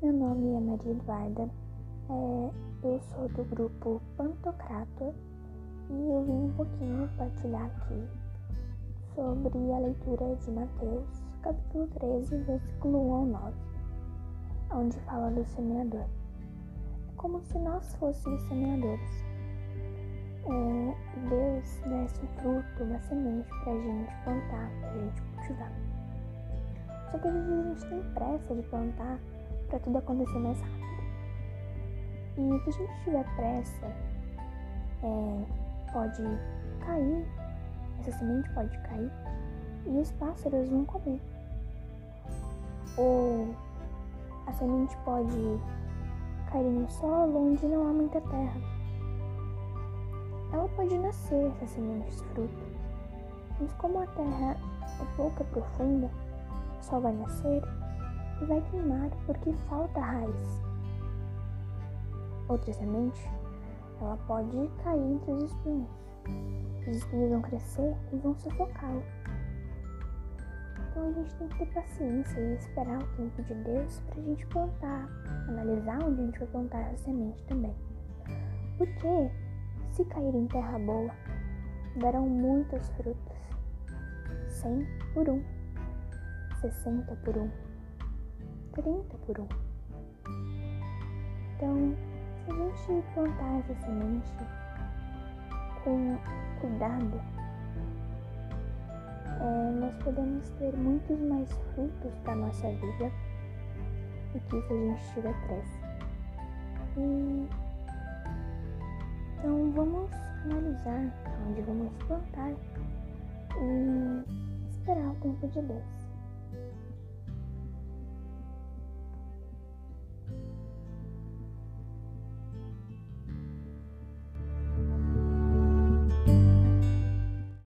Meu nome é Maria Eduarda, é, eu sou do grupo Pantocrator e eu vim um pouquinho partilhar aqui sobre a leitura de Mateus, capítulo 13, versículo 1 ao 9, onde fala do semeador. É como se nós fôssemos semeadores. É, Deus desse um fruto, uma semente para a gente plantar, para a gente cultivar. Só que às vezes a gente tem pressa de plantar para tudo acontecer mais rápido. E se a gente tiver pressa, é, pode cair, essa semente pode cair e os pássaros vão comer. Ou a semente pode cair no solo onde não há muita terra. Ela pode nascer, essa semente, esse fruto. Mas como a terra é pouca profunda, só vai nascer e vai queimar porque falta raiz. Outra semente, ela pode cair entre os espinhos. Os espinhos vão crescer e vão sufocá-lo. Então a gente tem que ter paciência e esperar o tempo de Deus para a gente plantar, analisar onde a gente vai plantar essa semente também. Porque se cair em terra boa, darão muitas frutas. 100 por um, 60 por um, 30 por um. Então, se a gente plantar essa semente com cuidado, é, nós podemos ter muitos mais frutos para nossa vida do que se a gente tiver pressa. E, então vamos analisar onde vamos plantar e esperar o tempo de Deus. thank you